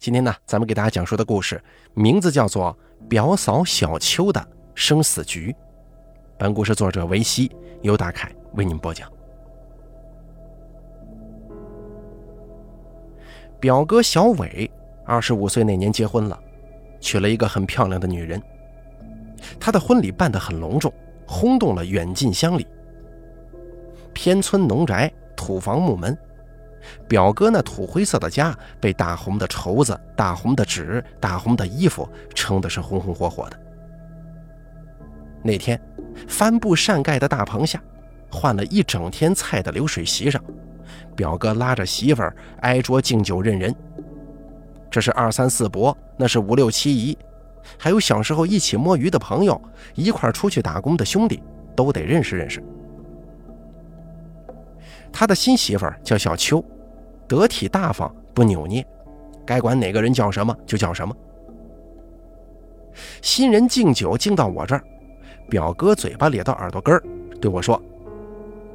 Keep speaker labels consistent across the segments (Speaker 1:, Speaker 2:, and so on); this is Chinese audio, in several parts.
Speaker 1: 今天呢，咱们给大家讲述的故事名字叫做《表嫂小秋的生死局》。本故事作者维西，由大凯为您播讲。表哥小伟二十五岁那年结婚了，娶了一个很漂亮的女人。他的婚礼办得很隆重，轰动了远近乡里。偏村农宅，土房木门。表哥那土灰色的家被大红的绸子、大红的纸、大红的衣服撑的是红红火火的。那天，帆布扇盖的大棚下，换了一整天菜的流水席上，表哥拉着媳妇儿挨桌敬酒认人。这是二三四伯，那是五六七姨，还有小时候一起摸鱼的朋友，一块出去打工的兄弟，都得认识认识。他的新媳妇儿叫小秋，得体大方，不扭捏，该管哪个人叫什么就叫什么。新人敬酒敬到我这儿，表哥嘴巴咧到耳朵根儿，对我说：“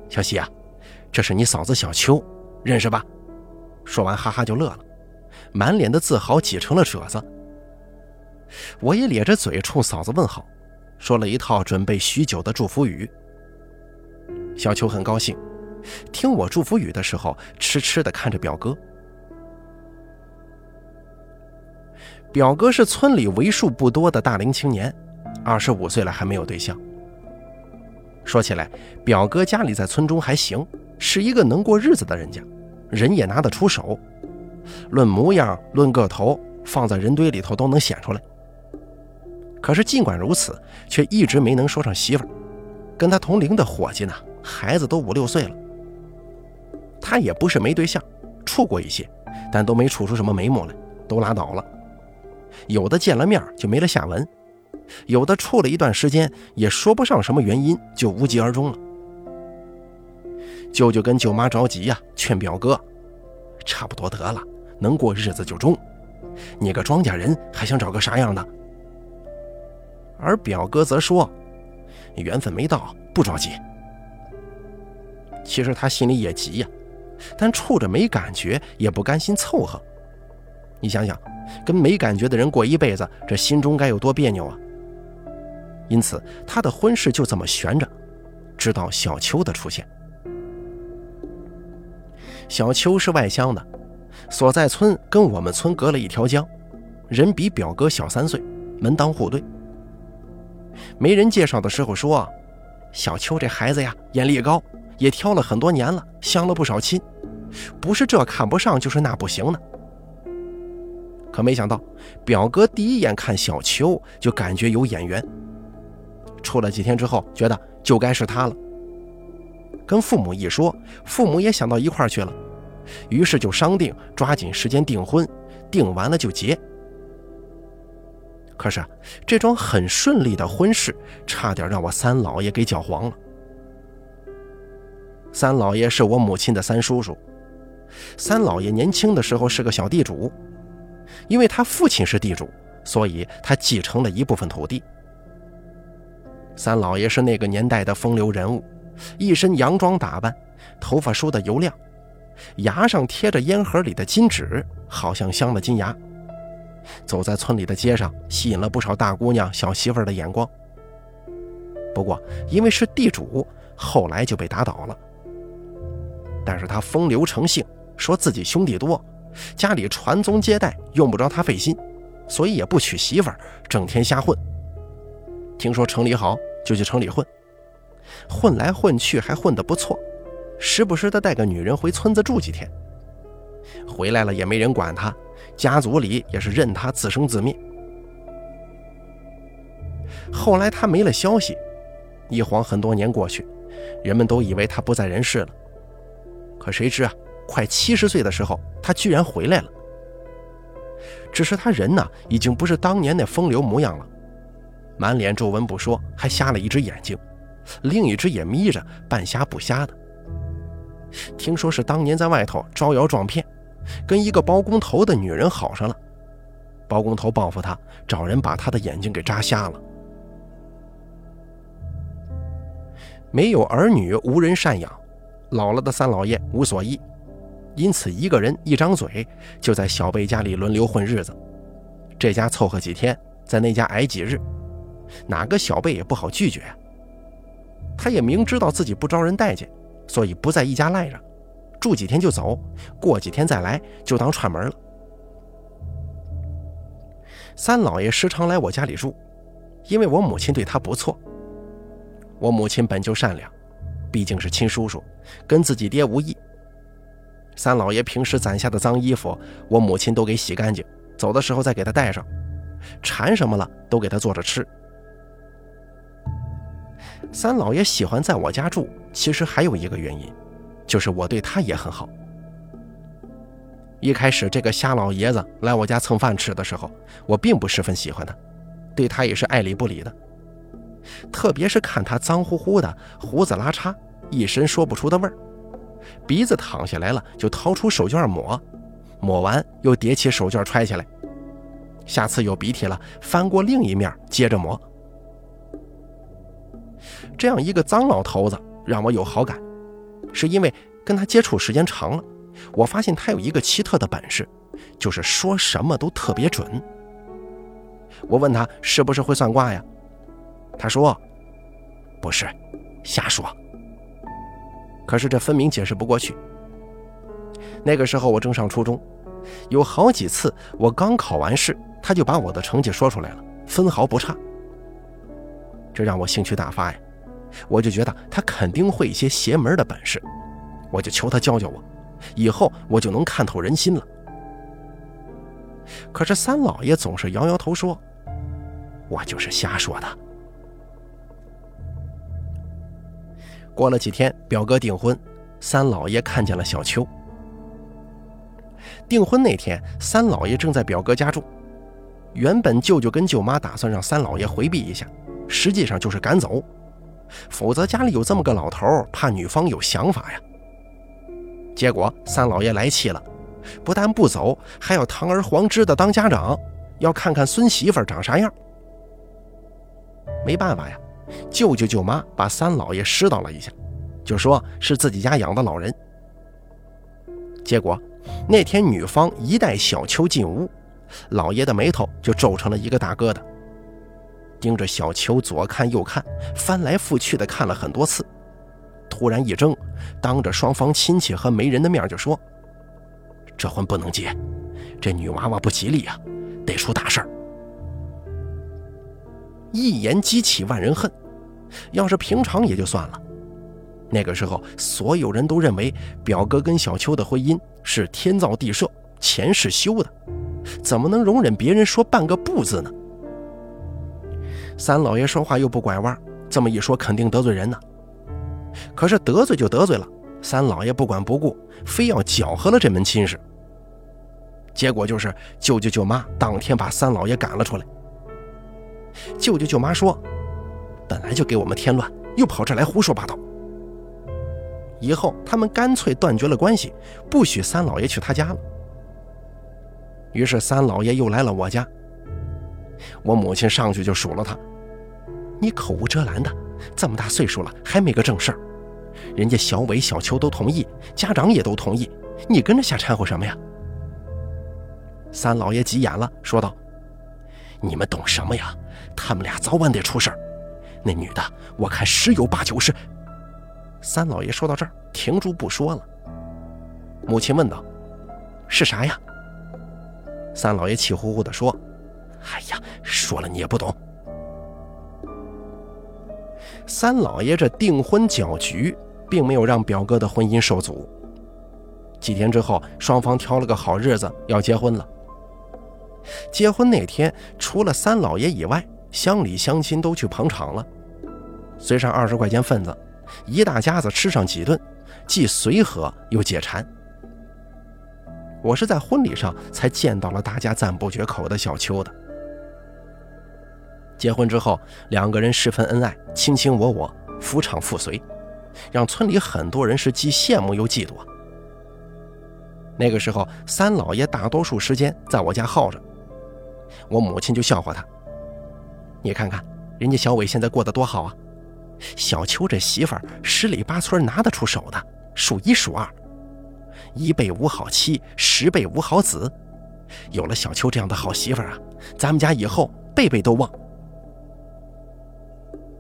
Speaker 1: 小西啊，这是你嫂子小秋，认识吧？”说完哈哈就乐了，满脸的自豪挤成了褶子。我也咧着嘴冲嫂子问好，说了一套准备许久的祝福语。小秋很高兴。听我祝福语的时候，痴痴地看着表哥。表哥是村里为数不多的大龄青年，二十五岁了还没有对象。说起来，表哥家里在村中还行，是一个能过日子的人家，人也拿得出手。论模样，论个头，放在人堆里头都能显出来。可是尽管如此，却一直没能说上媳妇儿。跟他同龄的伙计呢，孩子都五六岁了。他也不是没对象，处过一些，但都没处出什么眉目来，都拉倒了。有的见了面就没了下文，有的处了一段时间也说不上什么原因，就无疾而终了。舅舅跟舅妈着急呀，劝表哥：“差不多得了，能过日子就中。你个庄稼人，还想找个啥样的？”而表哥则说：“缘分没到，不着急。”其实他心里也急呀。但处着没感觉，也不甘心凑合。你想想，跟没感觉的人过一辈子，这心中该有多别扭啊！因此，他的婚事就这么悬着，直到小秋的出现。小秋是外乡的，所在村跟我们村隔了一条江，人比表哥小三岁，门当户对。媒人介绍的时候说，小秋这孩子呀，眼力高。也挑了很多年了，相了不少亲，不是这看不上，就是那不行呢。可没想到，表哥第一眼看小秋就感觉有眼缘，处了几天之后，觉得就该是他了。跟父母一说，父母也想到一块去了，于是就商定抓紧时间订婚，订完了就结。可是这桩很顺利的婚事，差点让我三老爷给搅黄了。三老爷是我母亲的三叔叔。三老爷年轻的时候是个小地主，因为他父亲是地主，所以他继承了一部分土地。三老爷是那个年代的风流人物，一身洋装打扮，头发梳得油亮，牙上贴着烟盒里的金纸，好像镶了金牙。走在村里的街上，吸引了不少大姑娘、小媳妇的眼光。不过因为是地主，后来就被打倒了。但是他风流成性，说自己兄弟多，家里传宗接代用不着他费心，所以也不娶媳妇儿，整天瞎混。听说城里好，就去城里混，混来混去还混得不错，时不时的带个女人回村子住几天。回来了也没人管他，家族里也是任他自生自灭。后来他没了消息，一晃很多年过去，人们都以为他不在人世了。可谁知啊，快七十岁的时候，他居然回来了。只是他人呢，已经不是当年那风流模样了，满脸皱纹不说，还瞎了一只眼睛，另一只也眯着，半瞎不瞎的。听说是当年在外头招摇撞骗，跟一个包工头的女人好上了，包工头报复他，找人把他的眼睛给扎瞎了。没有儿女，无人赡养。老了的三老爷无所依，因此一个人一张嘴就在小贝家里轮流混日子，这家凑合几天，在那家挨几日，哪个小贝也不好拒绝。他也明知道自己不招人待见，所以不在一家赖着，住几天就走，过几天再来就当串门了。三老爷时常来我家里住，因为我母亲对他不错。我母亲本就善良，毕竟是亲叔叔，跟自己爹无异。三老爷平时攒下的脏衣服，我母亲都给洗干净，走的时候再给他带上。馋什么了，都给他做着吃。三老爷喜欢在我家住，其实还有一个原因，就是我对他也很好。一开始这个瞎老爷子来我家蹭饭吃的时候，我并不十分喜欢他，对他也是爱理不理的。特别是看他脏乎乎的，胡子拉碴，一身说不出的味儿。鼻子淌下来了，就掏出手绢抹，抹完又叠起手绢揣起来。下次有鼻涕了，翻过另一面接着抹。这样一个脏老头子让我有好感，是因为跟他接触时间长了，我发现他有一个奇特的本事，就是说什么都特别准。我问他是不是会算卦呀？他说：“不是，瞎说。”可是这分明解释不过去。那个时候我正上初中，有好几次我刚考完试，他就把我的成绩说出来了，分毫不差。这让我兴趣大发呀，我就觉得他肯定会一些邪门的本事，我就求他教教我，以后我就能看透人心了。可是三老爷总是摇摇头说：“我就是瞎说的。”过了几天，表哥订婚，三老爷看见了小秋。订婚那天，三老爷正在表哥家住。原本舅舅跟舅妈打算让三老爷回避一下，实际上就是赶走，否则家里有这么个老头，怕女方有想法呀。结果三老爷来气了，不但不走，还要堂而皇之的当家长，要看看孙媳妇长啥样。没办法呀。舅舅舅妈把三老爷拾到了一下，就说是自己家养的老人。结果那天女方一带小秋进屋，老爷的眉头就皱成了一个大疙瘩，盯着小秋左看右看，翻来覆去的看了很多次，突然一怔，当着双方亲戚和媒人的面就说：“这婚不能结，这女娃娃不吉利呀，得出大事儿。”一言激起万人恨，要是平常也就算了。那个时候，所有人都认为表哥跟小秋的婚姻是天造地设、前世修的，怎么能容忍别人说半个不字呢？三老爷说话又不拐弯，这么一说肯定得罪人呢。可是得罪就得罪了，三老爷不管不顾，非要搅和了这门亲事。结果就是舅舅舅妈当天把三老爷赶了出来。舅舅舅妈说：“本来就给我们添乱，又跑这来胡说八道。以后他们干脆断绝了关系，不许三老爷去他家了。”于是三老爷又来了我家。我母亲上去就数落他：“你口无遮拦的，这么大岁数了还没个正事儿。人家小伟、小秋都同意，家长也都同意，你跟着瞎掺和什么呀？”三老爷急眼了，说道：“你们懂什么呀？”他们俩早晚得出事儿，那女的我看十有八九是。三老爷说到这儿，停住不说了。母亲问道：“是啥呀？”三老爷气呼呼地说：“哎呀，说了你也不懂。”三老爷这订婚搅局，并没有让表哥的婚姻受阻。几天之后，双方挑了个好日子要结婚了。结婚那天，除了三老爷以外，乡里乡亲都去捧场了，随上二十块钱份子，一大家子吃上几顿，既随和又解馋。我是在婚礼上才见到了大家赞不绝口的小秋的。结婚之后，两个人十分恩爱，卿卿我我，夫唱妇随，让村里很多人是既羡慕又嫉妒啊。那个时候，三老爷大多数时间在我家耗着，我母亲就笑话他。你看看，人家小伟现在过得多好啊！小秋这媳妇儿十里八村拿得出手的，数一数二。一辈无好妻，十辈无好子。有了小秋这样的好媳妇儿啊，咱们家以后辈辈都旺。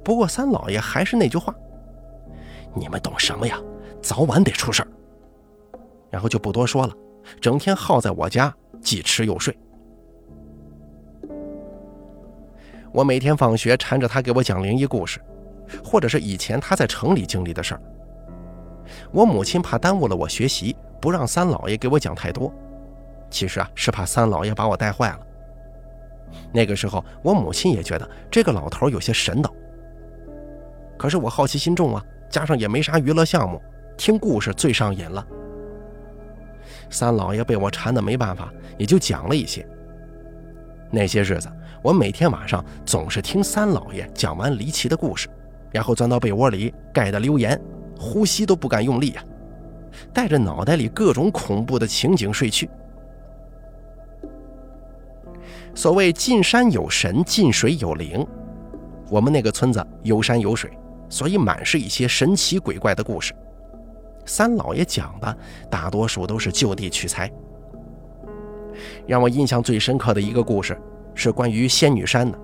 Speaker 1: 不过三老爷还是那句话：你们懂什么呀？早晚得出事儿。然后就不多说了，整天耗在我家，既吃又睡。我每天放学缠着他给我讲灵异故事，或者是以前他在城里经历的事儿。我母亲怕耽误了我学习，不让三老爷给我讲太多。其实啊，是怕三老爷把我带坏了。那个时候，我母亲也觉得这个老头有些神叨。可是我好奇心重啊，加上也没啥娱乐项目，听故事最上瘾了。三老爷被我缠得没办法，也就讲了一些。那些日子。我每天晚上总是听三老爷讲完离奇的故事，然后钻到被窝里盖得溜严，呼吸都不敢用力呀，带着脑袋里各种恐怖的情景睡去。所谓进山有神，进水有灵，我们那个村子有山有水，所以满是一些神奇鬼怪的故事。三老爷讲的大多数都是就地取材。让我印象最深刻的一个故事。是关于仙女山的。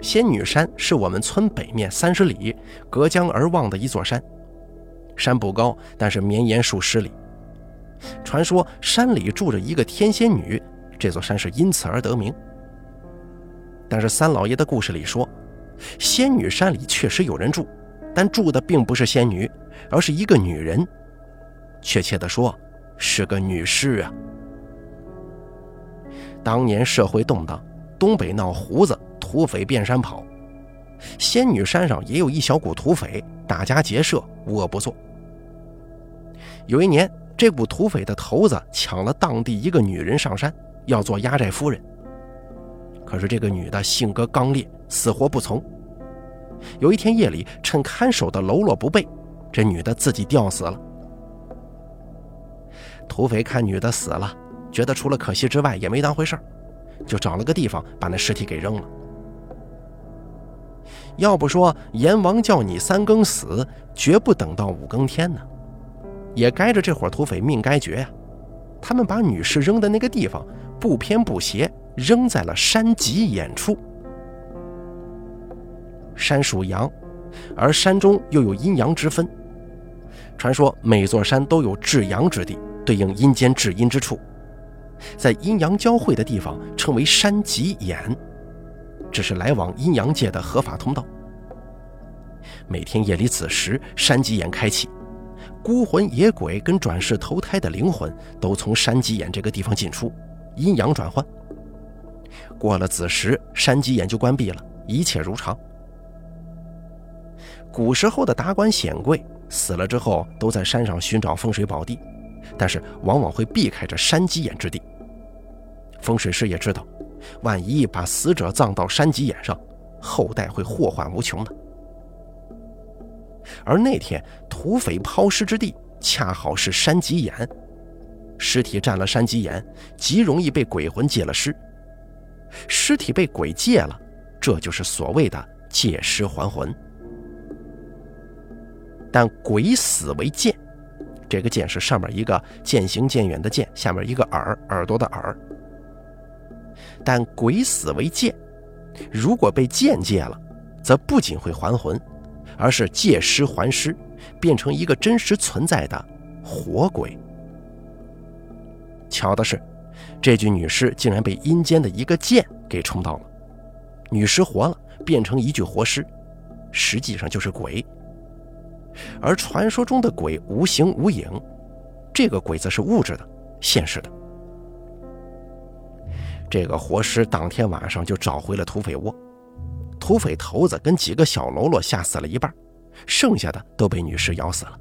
Speaker 1: 仙女山是我们村北面三十里隔江而望的一座山，山不高，但是绵延数十里。传说山里住着一个天仙女，这座山是因此而得名。但是三老爷的故事里说，仙女山里确实有人住，但住的并不是仙女，而是一个女人，确切的说，是个女尸啊。当年社会动荡，东北闹胡子，土匪遍山跑。仙女山上也有一小股土匪，打家劫舍，无恶不作。有一年，这股土匪的头子抢了当地一个女人上山，要做压寨夫人。可是这个女的性格刚烈，死活不从。有一天夜里，趁看守的喽啰不备，这女的自己吊死了。土匪看女的死了。觉得除了可惜之外，也没当回事就找了个地方把那尸体给扔了。要不说阎王叫你三更死，绝不等到五更天呢，也该着这伙土匪命该绝呀。他们把女尸扔的那个地方不偏不斜，扔在了山脊眼处。山属阳，而山中又有阴阳之分。传说每座山都有至阳之地，对应阴间至阴之处。在阴阳交汇的地方称为山脊眼，这是来往阴阳界的合法通道。每天夜里子时，山脊眼开启，孤魂野鬼跟转世投胎的灵魂都从山脊眼这个地方进出，阴阳转换。过了子时，山脊眼就关闭了，一切如常。古时候的达官显贵死了之后，都在山上寻找风水宝地，但是往往会避开这山脊眼之地。风水师也知道，万一把死者葬到山脊眼上，后代会祸患无穷的。而那天土匪抛尸之地恰好是山脊眼，尸体占了山脊眼，极容易被鬼魂借了尸。尸体被鬼借了，这就是所谓的借尸还魂。但鬼死为剑，这个剑是上面一个渐行渐远的渐，下面一个耳耳朵的耳。但鬼死为剑，如果被剑借了，则不仅会还魂，而是借尸还尸，变成一个真实存在的活鬼。巧的是，这具女尸竟然被阴间的一个剑给冲到了，女尸活了，变成一具活尸，实际上就是鬼。而传说中的鬼无形无影，这个鬼则是物质的、现实的。这个活尸当天晚上就找回了土匪窝，土匪头子跟几个小喽啰吓死了一半，剩下的都被女尸咬死了。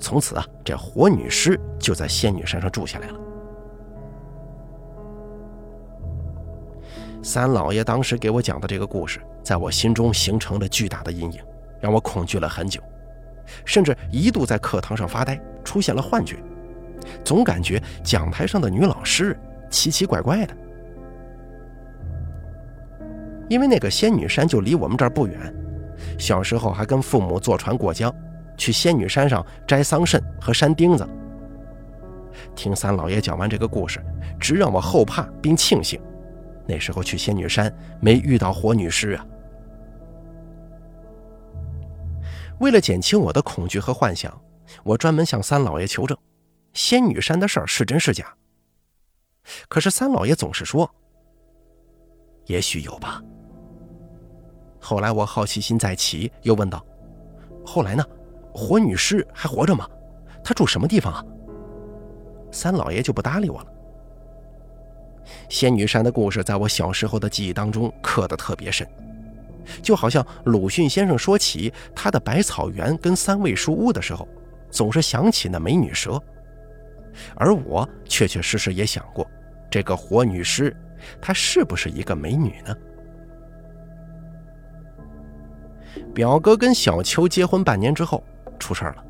Speaker 1: 从此啊，这活女尸就在仙女山上住下来了。三老爷当时给我讲的这个故事，在我心中形成了巨大的阴影，让我恐惧了很久，甚至一度在课堂上发呆，出现了幻觉，总感觉讲台上的女老师。奇奇怪怪的，因为那个仙女山就离我们这儿不远，小时候还跟父母坐船过江，去仙女山上摘桑葚和山钉子。听三老爷讲完这个故事，直让我后怕并庆幸，那时候去仙女山没遇到火女尸啊。为了减轻我的恐惧和幻想，我专门向三老爷求证，仙女山的事儿是真是假。可是三老爷总是说，也许有吧。后来我好奇心再起，又问道：“后来呢？火女尸还活着吗？她住什么地方啊？”三老爷就不搭理我了。仙女山的故事在我小时候的记忆当中刻得特别深，就好像鲁迅先生说起他的百草园跟三味书屋的时候，总是想起那美女蛇，而我确确实实也想过，这个火女尸，她是不是一个美女呢？表哥跟小秋结婚半年之后出事了。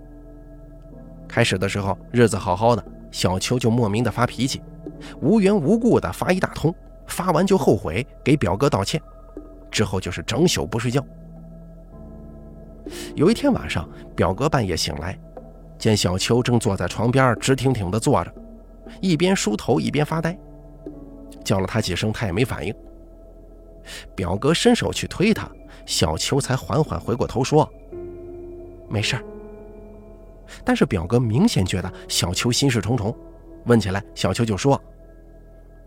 Speaker 1: 开始的时候日子好好的。小秋就莫名的发脾气，无缘无故的发一大通，发完就后悔，给表哥道歉，之后就是整宿不睡觉。有一天晚上，表哥半夜醒来，见小秋正坐在床边直挺挺的坐着，一边梳头一边发呆，叫了他几声，他也没反应。表哥伸手去推他，小秋才缓缓回过头说：“没事儿。”但是表哥明显觉得小秋心事重重，问起来，小秋就说：“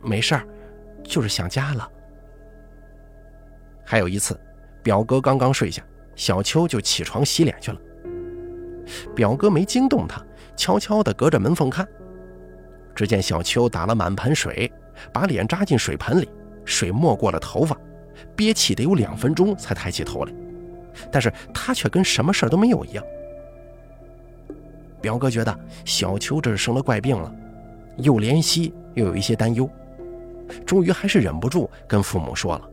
Speaker 1: 没事儿，就是想家了。”还有一次，表哥刚刚睡下，小秋就起床洗脸去了。表哥没惊动他，悄悄地隔着门缝看，只见小秋打了满盆水，把脸扎进水盆里，水没过了头发，憋气得有两分钟才抬起头来，但是他却跟什么事都没有一样。表哥觉得小秋这是生了怪病了，又怜惜又有一些担忧，终于还是忍不住跟父母说了。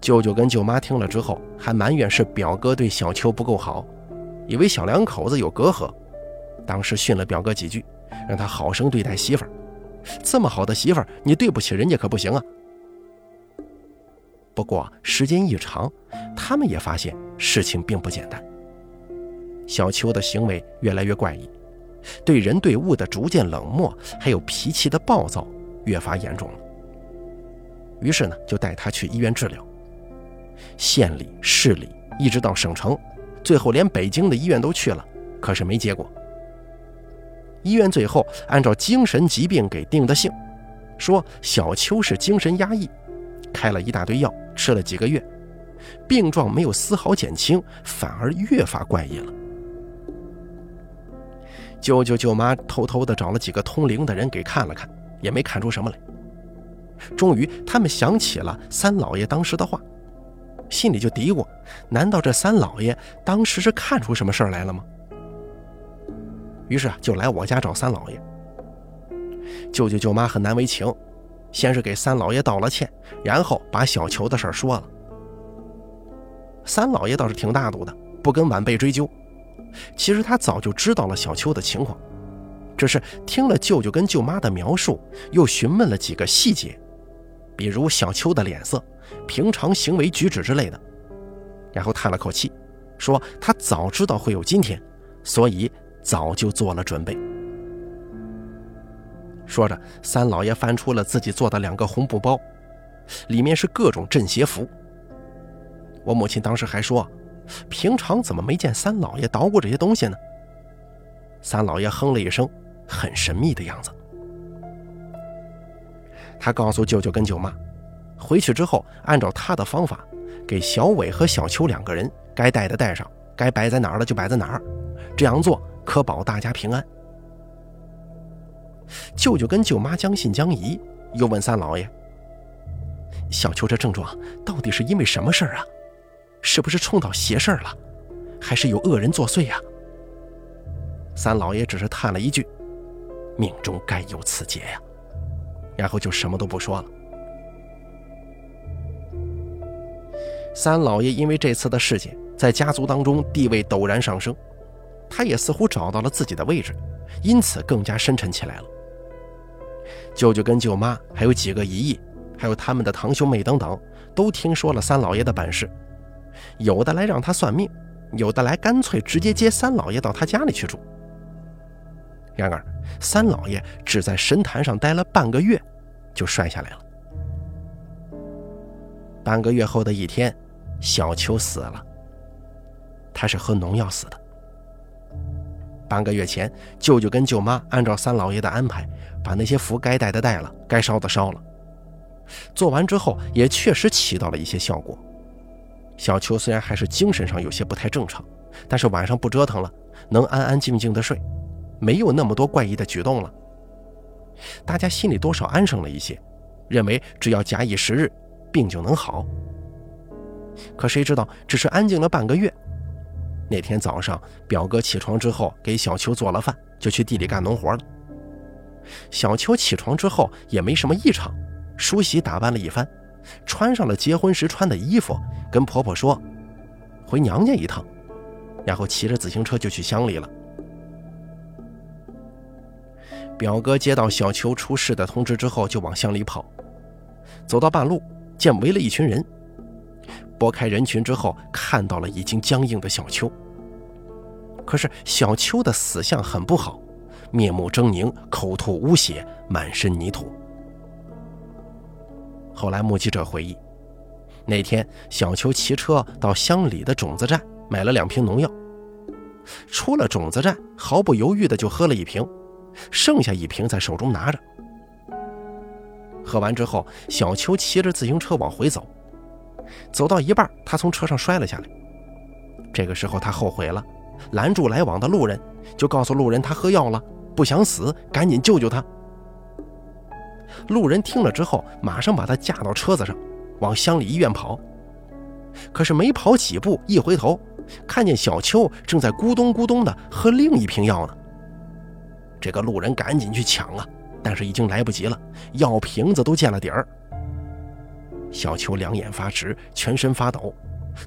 Speaker 1: 舅舅跟舅妈听了之后，还埋怨是表哥对小秋不够好，以为小两口子有隔阂，当时训了表哥几句，让他好生对待媳妇儿。这么好的媳妇儿，你对不起人家可不行啊。不过时间一长，他们也发现事情并不简单。小秋的行为越来越怪异，对人对物的逐渐冷漠，还有脾气的暴躁越发严重了。于是呢，就带他去医院治疗。县里、市里，一直到省城，最后连北京的医院都去了，可是没结果。医院最后按照精神疾病给定的性，说小秋是精神压抑，开了一大堆药，吃了几个月，病状没有丝毫减轻，反而越发怪异了。舅舅舅妈偷偷的找了几个通灵的人给看了看，也没看出什么来。终于，他们想起了三老爷当时的话，心里就嘀咕：难道这三老爷当时是看出什么事儿来了吗？于是，就来我家找三老爷。舅舅舅妈很难为情，先是给三老爷道了歉，然后把小球的事儿说了。三老爷倒是挺大度的，不跟晚辈追究。其实他早就知道了小秋的情况，只是听了舅舅跟舅妈的描述，又询问了几个细节，比如小秋的脸色、平常行为举止之类的，然后叹了口气，说他早知道会有今天，所以早就做了准备。说着，三老爷翻出了自己做的两个红布包，里面是各种镇邪符。我母亲当时还说。平常怎么没见三老爷捣鼓这些东西呢？三老爷哼了一声，很神秘的样子。他告诉舅舅跟舅妈，回去之后按照他的方法，给小伟和小秋两个人该带的带上，该摆在哪儿的就摆在哪儿，这样做可保大家平安。舅舅跟舅妈将信将疑，又问三老爷：“小秋这症状到底是因为什么事儿啊？”是不是冲到邪事儿了，还是有恶人作祟呀？三老爷只是叹了一句：“命中该有此劫呀。”然后就什么都不说了。三老爷因为这次的事件，在家族当中地位陡然上升，他也似乎找到了自己的位置，因此更加深沉起来了。舅舅跟舅妈，还有几个姨姨，还有他们的堂兄妹等等，都听说了三老爷的本事。有的来让他算命，有的来干脆直接接三老爷到他家里去住。然而，三老爷只在神坛上待了半个月，就摔下来了。半个月后的一天，小秋死了。他是喝农药死的。半个月前，舅舅跟舅妈按照三老爷的安排，把那些符该带的带了，该烧的烧了。做完之后，也确实起到了一些效果。小秋虽然还是精神上有些不太正常，但是晚上不折腾了，能安安静静的睡，没有那么多怪异的举动了。大家心里多少安生了一些，认为只要假以时日，病就能好。可谁知道，只是安静了半个月。那天早上，表哥起床之后给小秋做了饭，就去地里干农活了。小秋起床之后也没什么异常，梳洗打扮了一番，穿上了结婚时穿的衣服，跟婆婆说回娘家一趟，然后骑着自行车就去乡里了。表哥接到小秋出事的通知之后，就往乡里跑，走到半路，见围了一群人。拨开人群之后，看到了已经僵硬的小秋。可是小秋的死相很不好，面目狰狞，口吐污血，满身泥土。后来目击者回忆，那天小秋骑车到乡里的种子站买了两瓶农药，出了种子站，毫不犹豫的就喝了一瓶，剩下一瓶在手中拿着。喝完之后，小秋骑着自行车往回走。走到一半，他从车上摔了下来。这个时候他后悔了，拦住来往的路人，就告诉路人他喝药了，不想死，赶紧救救他。路人听了之后，马上把他架到车子上，往乡里医院跑。可是没跑几步，一回头，看见小秋正在咕咚咕咚的喝另一瓶药呢。这个路人赶紧去抢啊，但是已经来不及了，药瓶子都见了底儿。小秋两眼发直，全身发抖，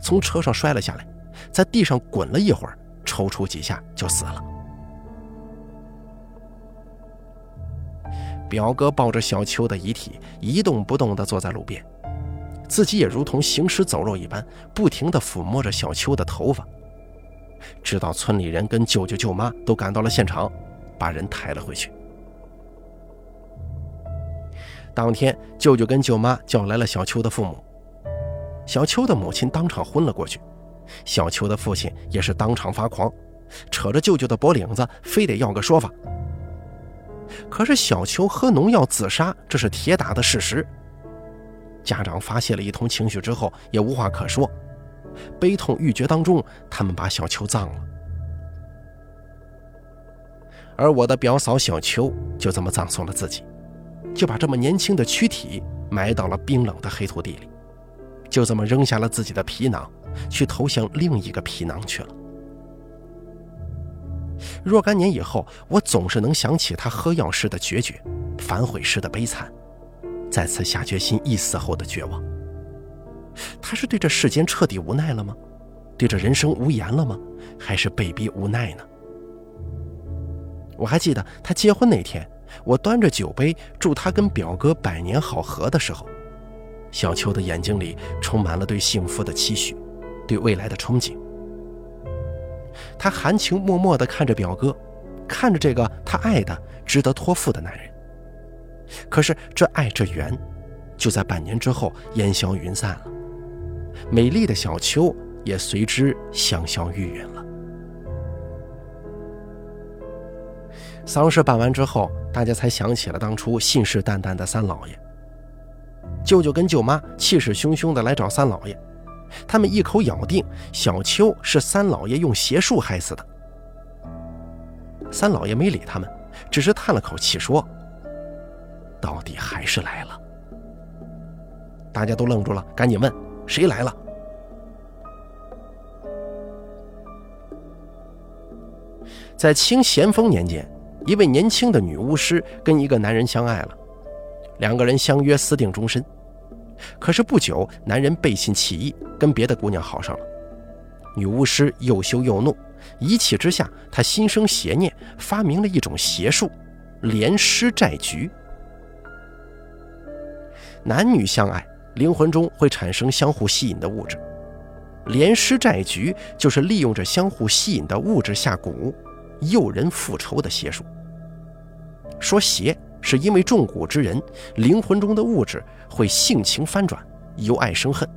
Speaker 1: 从车上摔了下来，在地上滚了一会儿，抽搐几下就死了。表哥抱着小秋的遗体一动不动地坐在路边，自己也如同行尸走肉一般，不停地抚摸着小秋的头发，直到村里人跟舅舅舅妈都赶到了现场，把人抬了回去。当天，舅舅跟舅妈叫来了小秋的父母。小秋的母亲当场昏了过去，小秋的父亲也是当场发狂，扯着舅舅的脖领子，非得要个说法。可是小秋喝农药自杀，这是铁打的事实。家长发泄了一通情绪之后，也无话可说，悲痛欲绝当中，他们把小秋葬了。而我的表嫂小秋就这么葬送了自己。就把这么年轻的躯体埋到了冰冷的黑土地里，就这么扔下了自己的皮囊，去投向另一个皮囊去了。若干年以后，我总是能想起他喝药时的决绝，反悔时的悲惨，再次下决心一死后的绝望。他是对这世间彻底无奈了吗？对这人生无言了吗？还是被逼无奈呢？我还记得他结婚那天。我端着酒杯祝他跟表哥百年好合的时候，小秋的眼睛里充满了对幸福的期许，对未来的憧憬。他含情脉脉地看着表哥，看着这个他爱的、值得托付的男人。可是这爱这缘，就在半年之后烟消云散了，美丽的小秋也随之香消玉殒了。丧事办完之后，大家才想起了当初信誓旦旦的三老爷。舅舅跟舅妈气势汹汹地来找三老爷，他们一口咬定小秋是三老爷用邪术害死的。三老爷没理他们，只是叹了口气说：“到底还是来了。”大家都愣住了，赶紧问：“谁来了？”在清咸丰年间。一位年轻的女巫师跟一个男人相爱了，两个人相约私定终身。可是不久，男人背信弃义，跟别的姑娘好上了。女巫师又羞又怒，一气之下，她心生邪念，发明了一种邪术——连尸债局。男女相爱，灵魂中会产生相互吸引的物质。连尸债局就是利用着相互吸引的物质下蛊，诱人复仇的邪术。说邪，是因为中蛊之人灵魂中的物质会性情翻转，由爱生恨，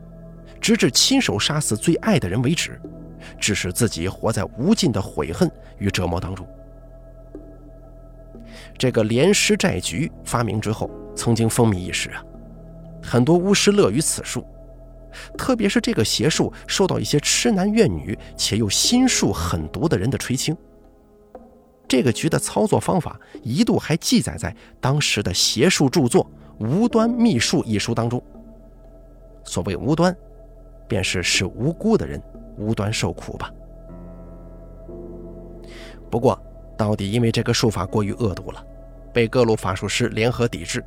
Speaker 1: 直至亲手杀死最爱的人为止，致使自己活在无尽的悔恨与折磨当中。这个连尸债局发明之后，曾经风靡一时啊，很多巫师乐于此术。特别是这个邪术受到一些痴男怨女且又心术狠毒的人的垂青。这个局的操作方法一度还记载在当时的邪术著作《无端秘术》一书当中。所谓无端，便是使无辜的人无端受苦吧。不过，到底因为这个术法过于恶毒了，被各路法术师联合抵制。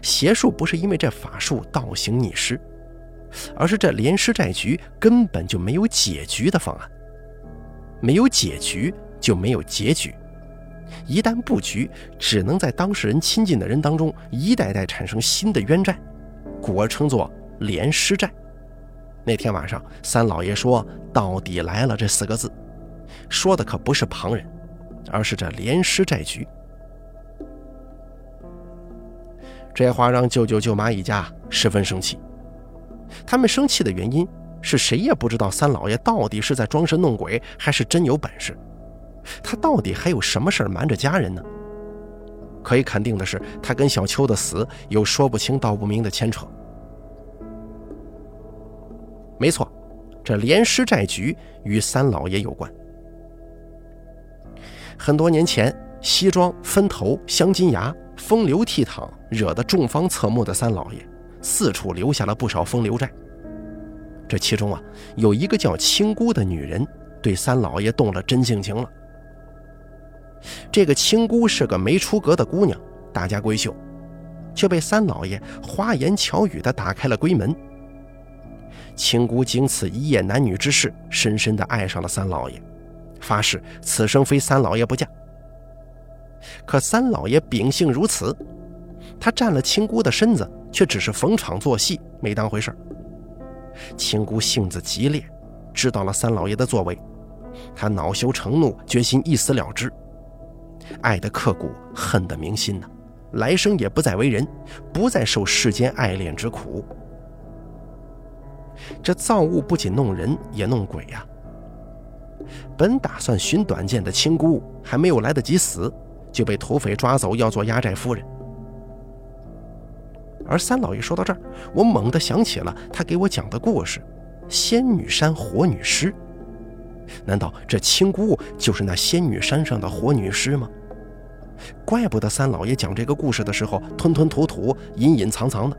Speaker 1: 邪术不是因为这法术倒行逆施，而是这连尸债局根本就没有解局的方案。没有解局就没有结局，一旦布局，只能在当事人亲近的人当中一代代产生新的冤债，故而称作连尸债。那天晚上，三老爷说“到底来了”这四个字，说的可不是旁人，而是这连尸债局。这话让舅舅舅妈一家十分生气。他们生气的原因是谁也不知道三老爷到底是在装神弄鬼，还是真有本事。他到底还有什么事瞒着家人呢？可以肯定的是，他跟小秋的死有说不清道不明的牵扯。没错，这连尸债局与三老爷有关。很多年前，西装分头镶金牙。风流倜傥，惹得众方侧目的三老爷，四处留下了不少风流债。这其中啊，有一个叫青姑的女人，对三老爷动了真性情了。这个青姑是个没出阁的姑娘，大家闺秀，却被三老爷花言巧语地打开了闺门。青姑经此一夜男女之事，深深地爱上了三老爷，发誓此生非三老爷不嫁。可三老爷秉性如此，他占了青姑的身子，却只是逢场作戏，没当回事青姑性子急烈，知道了三老爷的作为，她恼羞成怒，决心一死了之。爱的刻骨，恨的铭心呐，来生也不再为人，不再受世间爱恋之苦。这造物不仅弄人，也弄鬼呀！本打算寻短见的青姑，还没有来得及死。就被土匪抓走，要做压寨夫人。而三老爷说到这儿，我猛地想起了他给我讲的故事——仙女山火女尸。难道这青姑就是那仙女山上的火女尸吗？怪不得三老爷讲这个故事的时候吞吞吐吐、隐隐藏藏的。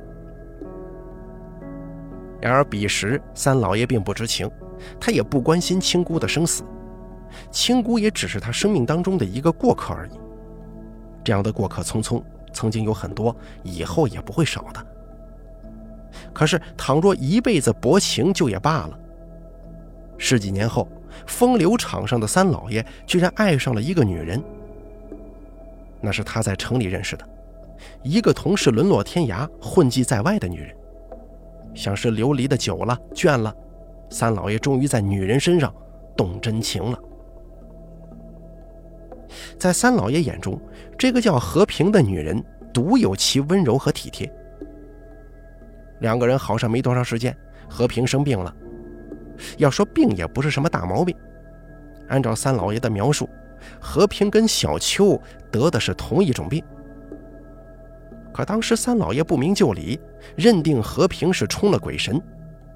Speaker 1: 然而彼时三老爷并不知情，他也不关心青姑的生死，青姑也只是他生命当中的一个过客而已。这样的过客匆匆，曾经有很多，以后也不会少的。可是，倘若一辈子薄情，就也罢了。十几年后，风流场上的三老爷居然爱上了一个女人，那是他在城里认识的，一个同是沦落天涯、混迹在外的女人。像是流离的久了、倦了，三老爷终于在女人身上动真情了。在三老爷眼中，这个叫和平的女人独有其温柔和体贴。两个人好上没多长时间，和平生病了。要说病也不是什么大毛病，按照三老爷的描述，和平跟小秋得的是同一种病。可当时三老爷不明就里，认定和平是冲了鬼神，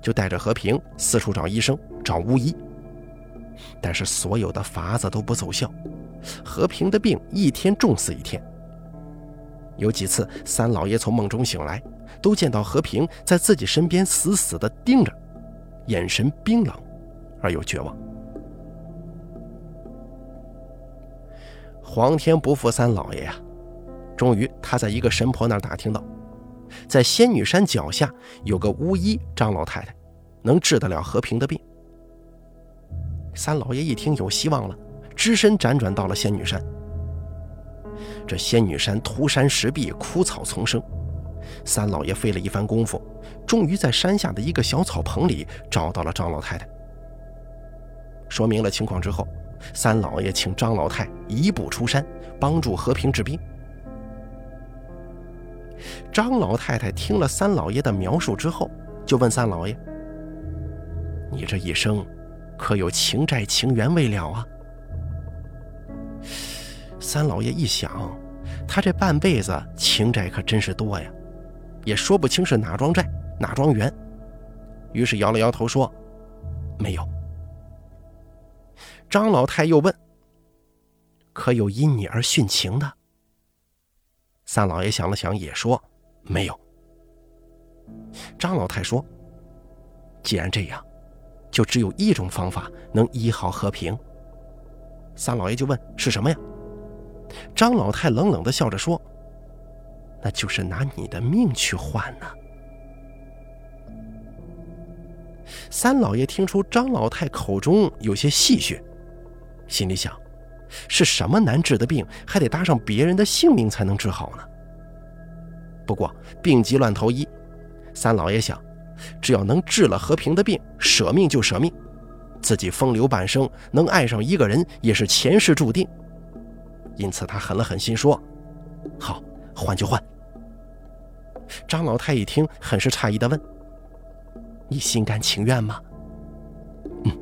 Speaker 1: 就带着和平四处找医生、找巫医，但是所有的法子都不奏效。和平的病一天重死一天。有几次，三老爷从梦中醒来，都见到和平在自己身边死死地盯着，眼神冰冷而又绝望。皇天不负三老爷呀！终于，他在一个神婆那儿打听到，在仙女山脚下有个巫医张老太太，能治得了和平的病。三老爷一听有希望了。只身辗转到了仙女山。这仙女山涂山石壁，枯草丛生，三老爷费了一番功夫，终于在山下的一个小草棚里找到了张老太太。说明了情况之后，三老爷请张老太一步出山，帮助和平治病。张老太太听了三老爷的描述之后，就问三老爷：“你这一生，可有情债情缘未了啊？”三老爷一想，他这半辈子情债可真是多呀，也说不清是哪桩债哪桩缘，于是摇了摇头说：“没有。”张老太又问：“可有因你而殉情的？”三老爷想了想，也说：“没有。”张老太说：“既然这样，就只有一种方法能医好和平。”三老爷就问：“是什么呀？”张老太冷冷的笑着说：“那就是拿你的命去换呢。”三老爷听出张老太口中有些戏谑。心里想，是什么难治的病，还得搭上别人的性命才能治好呢？不过病急乱投医，三老爷想，只要能治了和平的病，舍命就舍命，自己风流半生，能爱上一个人也是前世注定。因此他狠了狠心说：“好，换就换。”张老太一听，很是诧异的问：“你心甘情愿吗？”嗯，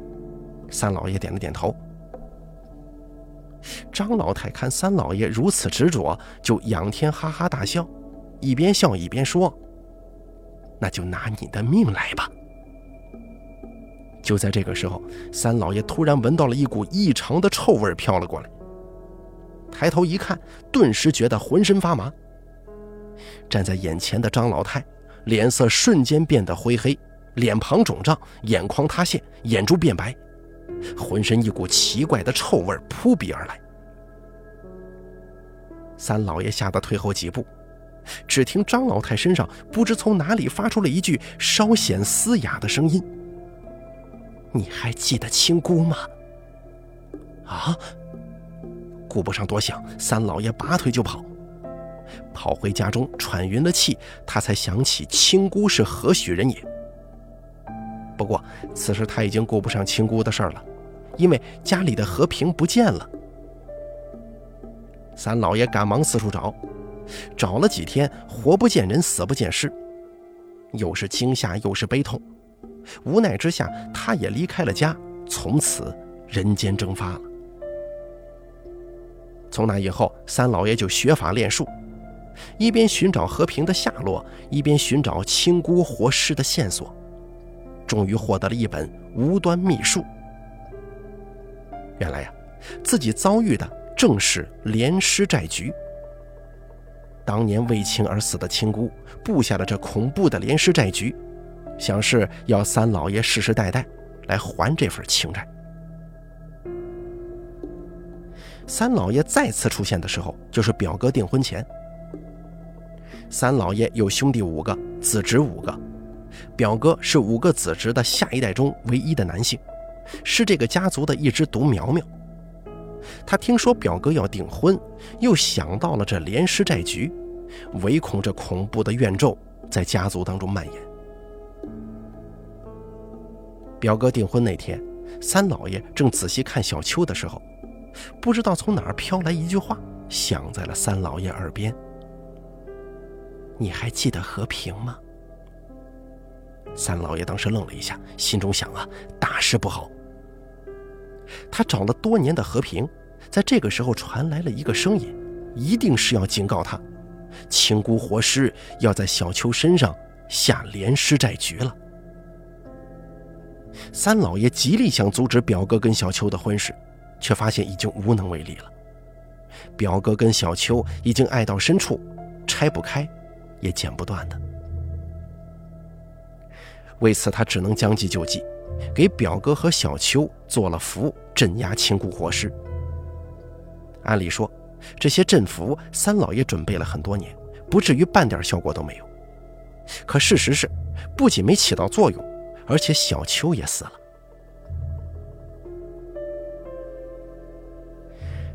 Speaker 1: 三老爷点了点头。张老太看三老爷如此执着，就仰天哈哈大笑，一边笑一边说：“那就拿你的命来吧。”就在这个时候，三老爷突然闻到了一股异常的臭味飘了过来，抬头一看，顿时觉得浑身发麻。站在眼前的张老太脸色瞬间变得灰黑，脸庞肿胀，眼眶塌陷，眼珠变白。浑身一股奇怪的臭味扑鼻而来，三老爷吓得退后几步，只听张老太身上不知从哪里发出了一句稍显嘶哑的声音：“你还记得亲姑吗？”啊！顾不上多想，三老爷拔腿就跑，跑回家中喘匀了气，他才想起亲姑是何许人也。不过此时他已经顾不上亲姑的事儿了。因为家里的和平不见了，三老爷赶忙四处找，找了几天，活不见人，死不见尸，又是惊吓又是悲痛，无奈之下，他也离开了家，从此人间蒸发了。从那以后，三老爷就学法练术，一边寻找和平的下落，一边寻找亲姑活尸的线索，终于获得了一本无端秘术。原来呀，自己遭遇的正是连尸债局。当年为情而死的亲姑布下了这恐怖的连尸债局，想是要三老爷世世代代来还这份情债。三老爷再次出现的时候，就是表哥订婚前。三老爷有兄弟五个，子侄五个，表哥是五个子侄的下一代中唯一的男性。是这个家族的一只独苗苗。他听说表哥要订婚，又想到了这连尸债局，唯恐这恐怖的怨咒在家族当中蔓延。表哥订婚那天，三老爷正仔细看小秋的时候，不知道从哪儿飘来一句话，响在了三老爷耳边：“你还记得和平吗？”三老爷当时愣了一下，心中想啊，大事不好。他找了多年的和平，在这个时候传来了一个声音，一定是要警告他，青姑活尸要在小秋身上下连尸债局了。三老爷极力想阻止表哥跟小秋的婚事，却发现已经无能为力了。表哥跟小秋已经爱到深处，拆不开，也剪不断的。为此，他只能将计就计。给表哥和小秋做了符，镇压青姑活尸。按理说，这些镇符三老爷准备了很多年，不至于半点效果都没有。可事实是，不仅没起到作用，而且小秋也死了。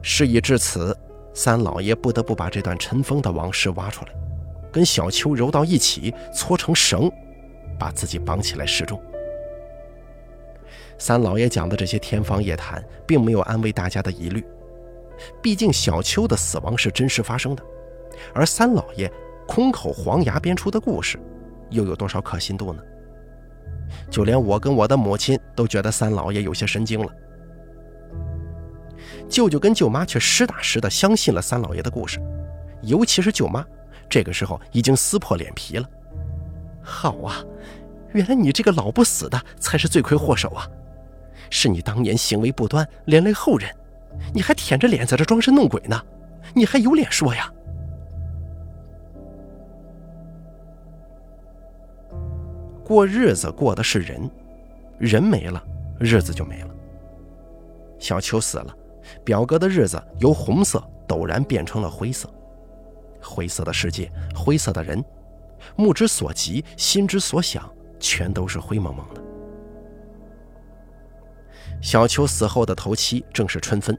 Speaker 1: 事已至此，三老爷不得不把这段尘封的往事挖出来。跟小秋揉到一起，搓成绳，把自己绑起来示众。三老爷讲的这些天方夜谭，并没有安慰大家的疑虑。毕竟小秋的死亡是真实发生的，而三老爷空口黄牙编出的故事，又有多少可信度呢？就连我跟我的母亲都觉得三老爷有些神经了。舅舅跟舅妈却实打实的相信了三老爷的故事，尤其是舅妈，这个时候已经撕破脸皮了。好啊，原来你这个老不死的才是罪魁祸首啊！是你当年行为不端，连累后人，你还舔着脸在这装神弄鬼呢，你还有脸说呀？过日子过的是人，人没了，日子就没了。小秋死了，表哥的日子由红色陡然变成了灰色，灰色的世界，灰色的人，目之所及，心之所想，全都是灰蒙蒙的。小秋死后的头七正是春分，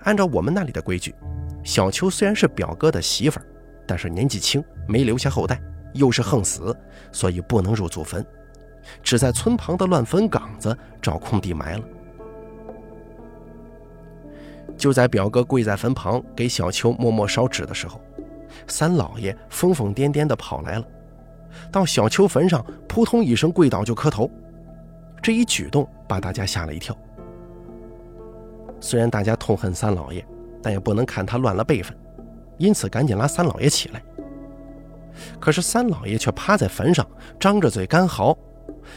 Speaker 1: 按照我们那里的规矩，小秋虽然是表哥的媳妇儿，但是年纪轻，没留下后代。又是横死，所以不能入祖坟，只在村旁的乱坟岗子找空地埋了。就在表哥跪在坟旁给小秋默默烧纸的时候，三老爷疯疯癫癫地跑来了，到小秋坟上扑通一声跪倒就磕头。这一举动把大家吓了一跳。虽然大家痛恨三老爷，但也不能看他乱了辈分，因此赶紧拉三老爷起来。可是三老爷却趴在坟上，张着嘴干嚎，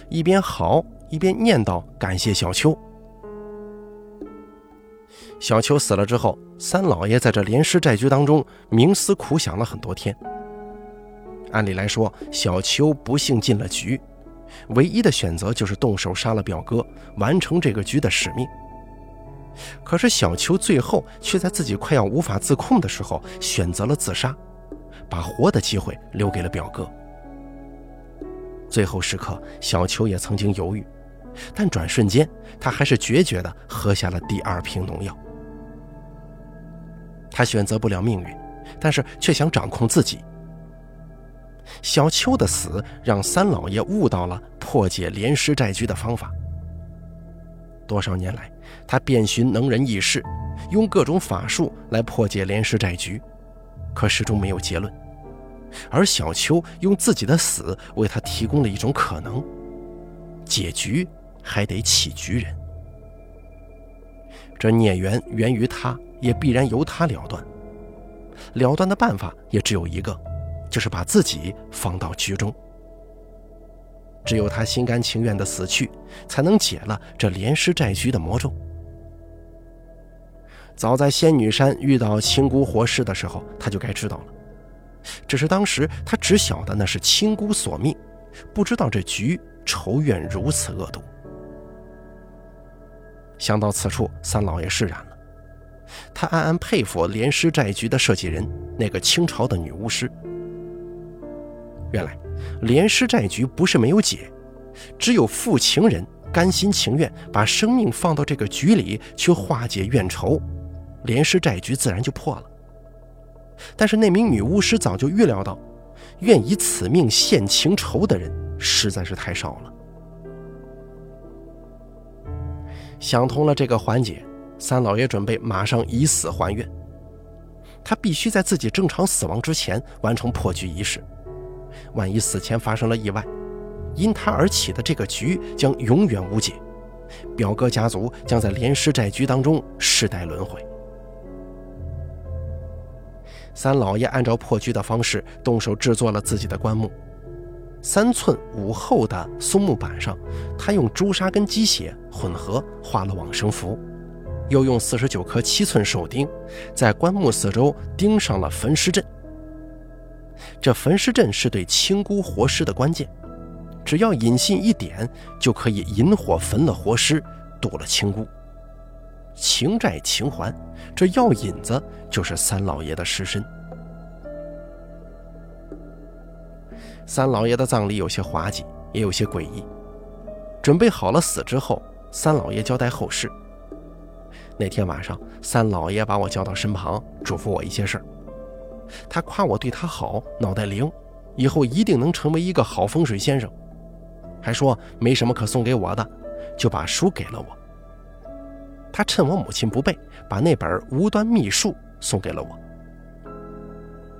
Speaker 1: 一边嚎一边念叨感谢小秋。小秋死了之后，三老爷在这连尸债局当中冥思苦想了很多天。按理来说，小秋不幸进了局，唯一的选择就是动手杀了表哥，完成这个局的使命。可是小秋最后却在自己快要无法自控的时候，选择了自杀。把活的机会留给了表哥。最后时刻，小秋也曾经犹豫，但转瞬间，他还是决绝地喝下了第二瓶农药。他选择不了命运，但是却想掌控自己。小秋的死让三老爷悟到了破解连尸债局的方法。多少年来，他遍寻能人异士，用各种法术来破解连尸债局，可始终没有结论。而小秋用自己的死为他提供了一种可能：解局还得起局人。这孽缘源于他，也必然由他了断。了断的办法也只有一个，就是把自己放到局中。只有他心甘情愿的死去，才能解了这连尸债局的魔咒。早在仙女山遇到青姑活尸的时候，他就该知道了。只是当时他只晓得那是青姑索命，不知道这局仇怨如此恶毒。想到此处，三老爷释然了。他暗暗佩服连尸债局的设计人，那个清朝的女巫师。原来，连尸债局不是没有解，只有负情人甘心情愿把生命放到这个局里去化解怨仇，连尸债局自然就破了。但是那名女巫师早就预料到，愿以此命献情仇的人实在是太少了。想通了这个环节，三老爷准备马上以死还愿。他必须在自己正常死亡之前完成破局仪式，万一死前发生了意外，因他而起的这个局将永远无解，表哥家族将在连尸债局当中世代轮回。三老爷按照破局的方式动手制作了自己的棺木，三寸五厚的松木板上，他用朱砂跟鸡血混合画了往生符，又用四十九颗七寸手钉在棺木四周钉上了焚尸阵。这焚尸阵是对清姑活尸的关键，只要引信一点，就可以引火焚了活尸，渡了清姑。情债情还，这药引子就是三老爷的尸身。三老爷的葬礼有些滑稽，也有些诡异。准备好了死之后，三老爷交代后事。那天晚上，三老爷把我叫到身旁，嘱咐我一些事儿。他夸我对他好，脑袋灵，以后一定能成为一个好风水先生，还说没什么可送给我的，就把书给了我。他趁我母亲不备，把那本《无端秘术》送给了我。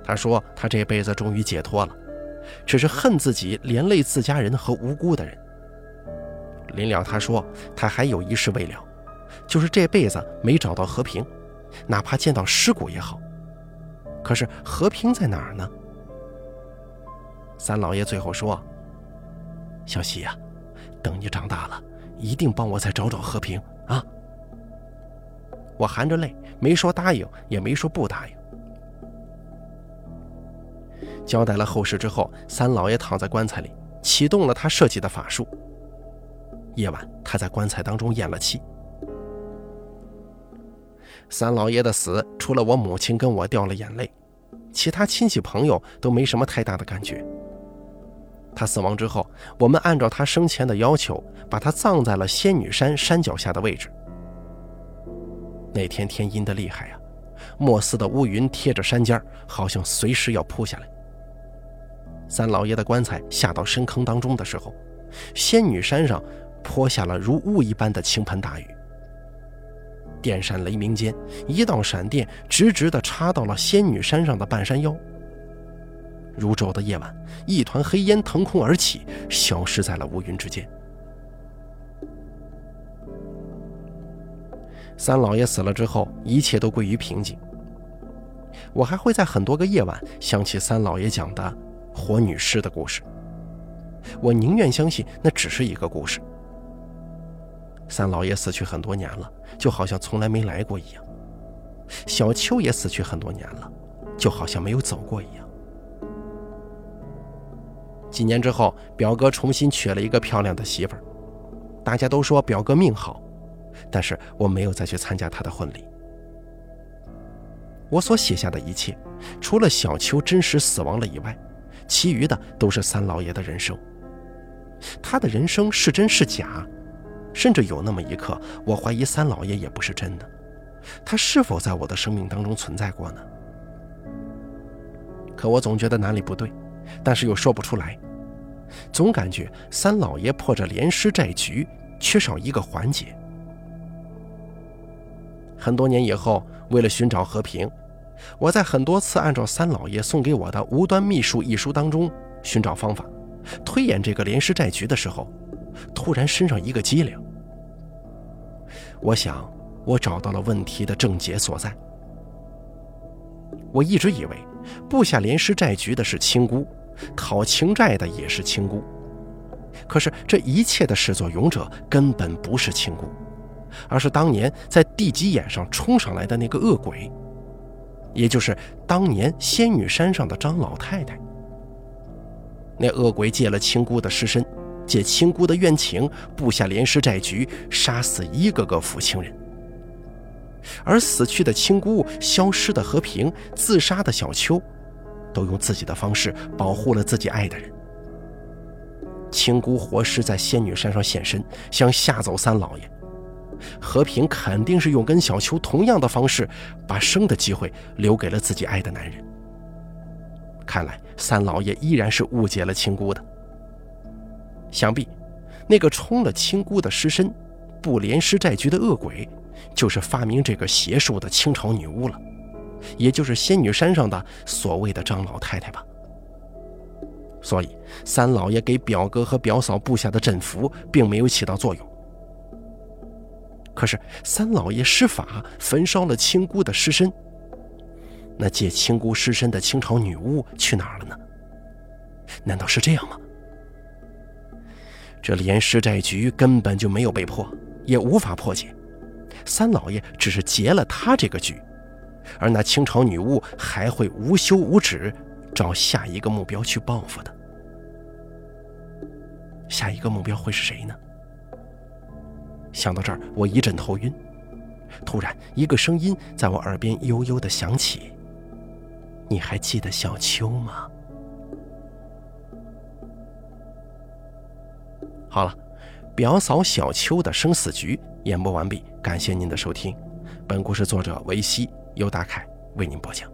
Speaker 1: 他说他这辈子终于解脱了，只是恨自己连累自家人和无辜的人。临了，他说他还有一事未了，就是这辈子没找到和平，哪怕见到尸骨也好。可是和平在哪儿呢？三老爷最后说：“小西呀，等你长大了，一定帮我再找找和平啊！”我含着泪，没说答应，也没说不答应。交代了后事之后，三老爷躺在棺材里，启动了他设计的法术。夜晚，他在棺材当中咽了气。三老爷的死，除了我母亲跟我掉了眼泪，其他亲戚朋友都没什么太大的感觉。他死亡之后，我们按照他生前的要求，把他葬在了仙女山山脚下的位置。那天天阴的厉害呀，莫斯的乌云贴着山尖，好像随时要扑下来。三老爷的棺材下到深坑当中的时候，仙女山上。泼下了如雾一般的倾盆大雨，电闪雷鸣间，一道闪电直直地插到了仙女山上的半山腰。如昼的夜晚，一团黑烟腾空而起，消失在了乌云之间。三老爷死了之后，一切都归于平静。我还会在很多个夜晚想起三老爷讲的火女尸的故事。我宁愿相信那只是一个故事。三老爷死去很多年了，就好像从来没来过一样。小秋也死去很多年了，就好像没有走过一样。几年之后，表哥重新娶了一个漂亮的媳妇儿，大家都说表哥命好，但是我没有再去参加他的婚礼。我所写下的一切，除了小秋真实死亡了以外，其余的都是三老爷的人生。他的人生是真是假？甚至有那么一刻，我怀疑三老爷也不是真的，他是否在我的生命当中存在过呢？可我总觉得哪里不对，但是又说不出来，总感觉三老爷破着连尸债局，缺少一个环节。很多年以后，为了寻找和平，我在很多次按照三老爷送给我的《无端秘术》一书当中寻找方法，推演这个连尸债局的时候。突然身上一个机灵，我想我找到了问题的症结所在。我一直以为布下连尸债局的是亲姑，讨情债的也是亲姑，可是这一切的始作俑者根本不是亲姑，而是当年在地基眼上冲上来的那个恶鬼，也就是当年仙女山上的张老太太。那恶鬼借了青姑的尸身。借青姑的怨情布下连尸债局，杀死一个个负亲人。而死去的青姑、消失的和平、自杀的小秋，都用自己的方式保护了自己爱的人。青姑活尸在仙女山上现身，想吓走三老爷；和平肯定是用跟小秋同样的方式，把生的机会留给了自己爱的男人。看来三老爷依然是误解了亲姑的。想必，那个冲了亲姑的尸身、不连尸债局的恶鬼，就是发明这个邪术的清朝女巫了，也就是仙女山上的所谓的张老太太吧。所以，三老爷给表哥和表嫂布下的阵符，并没有起到作用。可是，三老爷施法焚烧了青姑的尸身，那借青姑尸身的清朝女巫去哪儿了呢？难道是这样吗？这连尸债局根本就没有被破，也无法破解。三老爷只是结了他这个局，而那清朝女巫还会无休无止找下一个目标去报复的。下一个目标会是谁呢？想到这儿，我一阵头晕。突然，一个声音在我耳边悠悠的响起：“你还记得小秋吗？”好了，表嫂小秋的生死局演播完毕，感谢您的收听。本故事作者维西由大凯为您播讲。